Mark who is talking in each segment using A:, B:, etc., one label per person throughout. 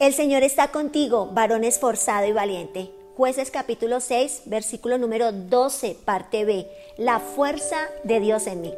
A: El Señor está contigo, varón esforzado y valiente. Jueces capítulo 6, versículo número 12, parte B. La fuerza de Dios en mí.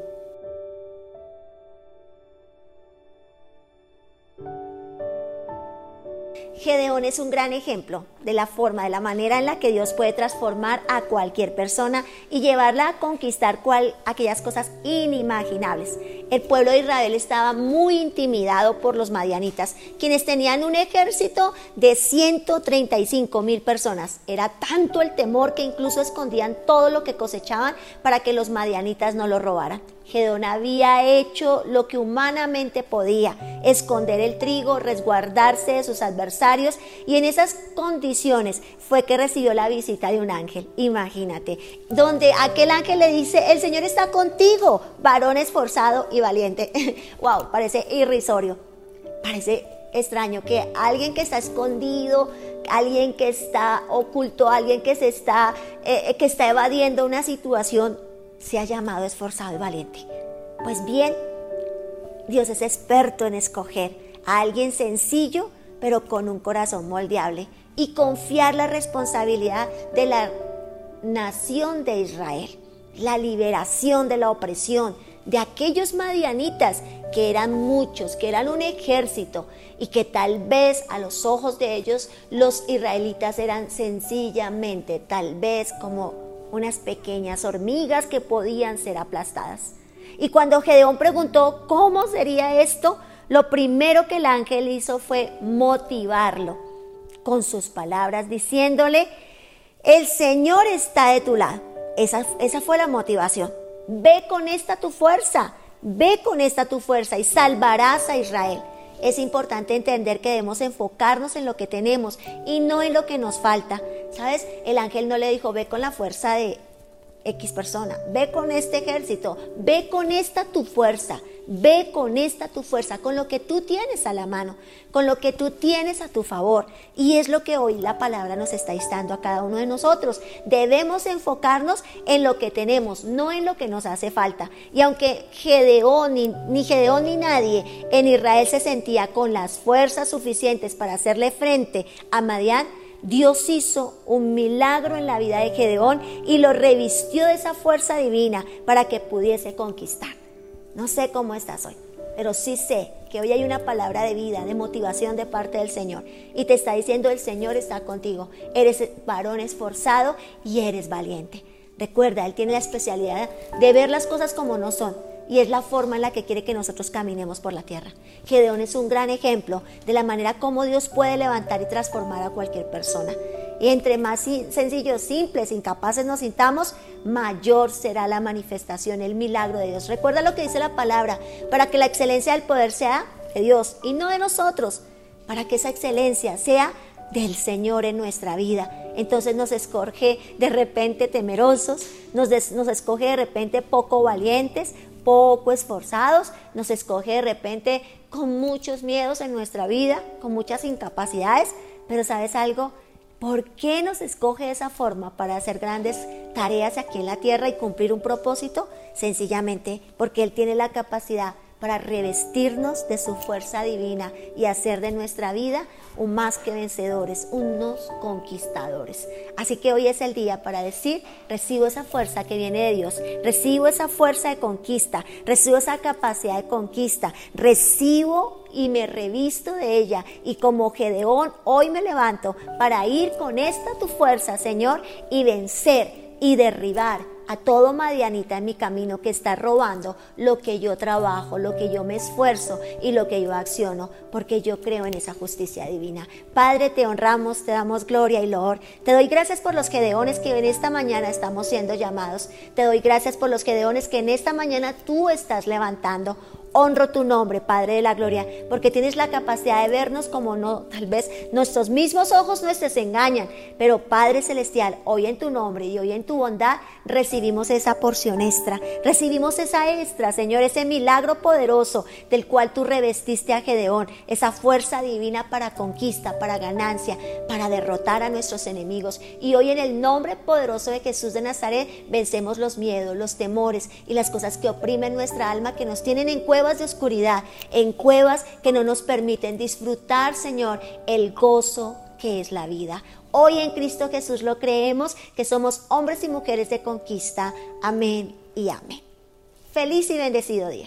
A: Gedeón es un gran ejemplo de la forma, de la manera en la que Dios puede transformar a cualquier persona y llevarla a conquistar cual, aquellas cosas inimaginables. El pueblo de Israel estaba muy intimidado por los madianitas, quienes tenían un ejército de 135 mil personas. Era tanto el temor que incluso escondían todo lo que cosechaban para que los madianitas no lo robaran. Gedeón había hecho lo que humanamente podía, esconder el trigo, resguardarse de sus adversarios y en esas condiciones fue que recibió la visita de un ángel, imagínate, donde aquel ángel le dice, el Señor está contigo, varón esforzado y valiente. wow, parece irrisorio, parece extraño que alguien que está escondido, alguien que está oculto, alguien que se está, eh, que está evadiendo una situación, se ha llamado esforzado y valiente. Pues bien, Dios es experto en escoger a alguien sencillo, pero con un corazón moldeable y confiar la responsabilidad de la nación de Israel, la liberación de la opresión de aquellos madianitas que eran muchos, que eran un ejército y que tal vez a los ojos de ellos los israelitas eran sencillamente, tal vez como unas pequeñas hormigas que podían ser aplastadas. Y cuando Gedeón preguntó cómo sería esto, lo primero que el ángel hizo fue motivarlo con sus palabras, diciéndole, el Señor está de tu lado. Esa, esa fue la motivación. Ve con esta tu fuerza, ve con esta tu fuerza y salvarás a Israel es importante entender que debemos enfocarnos en lo que tenemos y no en lo que nos falta. ¿Sabes? El ángel no le dijo, ve con la fuerza de X persona, ve con este ejército, ve con esta tu fuerza, ve con esta tu fuerza, con lo que tú tienes a la mano, con lo que tú tienes a tu favor. Y es lo que hoy la palabra nos está instando a cada uno de nosotros. Debemos enfocarnos en lo que tenemos, no en lo que nos hace falta. Y aunque Gedeón, ni, ni Gedeón ni nadie en Israel se sentía con las fuerzas suficientes para hacerle frente a Madián, Dios hizo un milagro en la vida de Gedeón y lo revistió de esa fuerza divina para que pudiese conquistar. No sé cómo estás hoy, pero sí sé que hoy hay una palabra de vida, de motivación de parte del Señor. Y te está diciendo, el Señor está contigo. Eres varón esforzado y eres valiente. Recuerda, Él tiene la especialidad de ver las cosas como no son y es la forma en la que quiere que nosotros caminemos por la tierra. Gedeón es un gran ejemplo de la manera como Dios puede levantar y transformar a cualquier persona. Entre más sencillos, simples, incapaces nos sintamos, mayor será la manifestación, el milagro de Dios. Recuerda lo que dice la palabra, para que la excelencia del poder sea de Dios y no de nosotros, para que esa excelencia sea del Señor en nuestra vida. Entonces nos escoge de repente temerosos, nos, nos escoge de repente poco valientes, poco esforzados, nos escoge de repente con muchos miedos en nuestra vida, con muchas incapacidades, pero ¿sabes algo? ¿Por qué nos escoge esa forma para hacer grandes tareas aquí en la tierra y cumplir un propósito? Sencillamente porque Él tiene la capacidad para revestirnos de su fuerza divina y hacer de nuestra vida un más que vencedores, unos conquistadores. Así que hoy es el día para decir, recibo esa fuerza que viene de Dios, recibo esa fuerza de conquista, recibo esa capacidad de conquista, recibo y me revisto de ella. Y como Gedeón, hoy me levanto para ir con esta tu fuerza, Señor, y vencer y derribar a todo Madianita en mi camino que está robando lo que yo trabajo, lo que yo me esfuerzo y lo que yo acciono, porque yo creo en esa justicia divina. Padre, te honramos, te damos gloria y loor. Te doy gracias por los gedeones que en esta mañana estamos siendo llamados. Te doy gracias por los gedeones que en esta mañana tú estás levantando. Honro tu nombre, Padre de la Gloria, porque tienes la capacidad de vernos como no, tal vez nuestros mismos ojos nos engañan, pero Padre Celestial, hoy en tu nombre y hoy en tu bondad recibimos esa porción extra, recibimos esa extra, Señor, ese milagro poderoso del cual tú revestiste a Gedeón, esa fuerza divina para conquista, para ganancia, para derrotar a nuestros enemigos. Y hoy en el nombre poderoso de Jesús de Nazaret vencemos los miedos, los temores y las cosas que oprimen nuestra alma, que nos tienen en cueva cuevas de oscuridad, en cuevas que no nos permiten disfrutar, Señor, el gozo que es la vida. Hoy en Cristo Jesús lo creemos, que somos hombres y mujeres de conquista. Amén y amén. Feliz y bendecido día.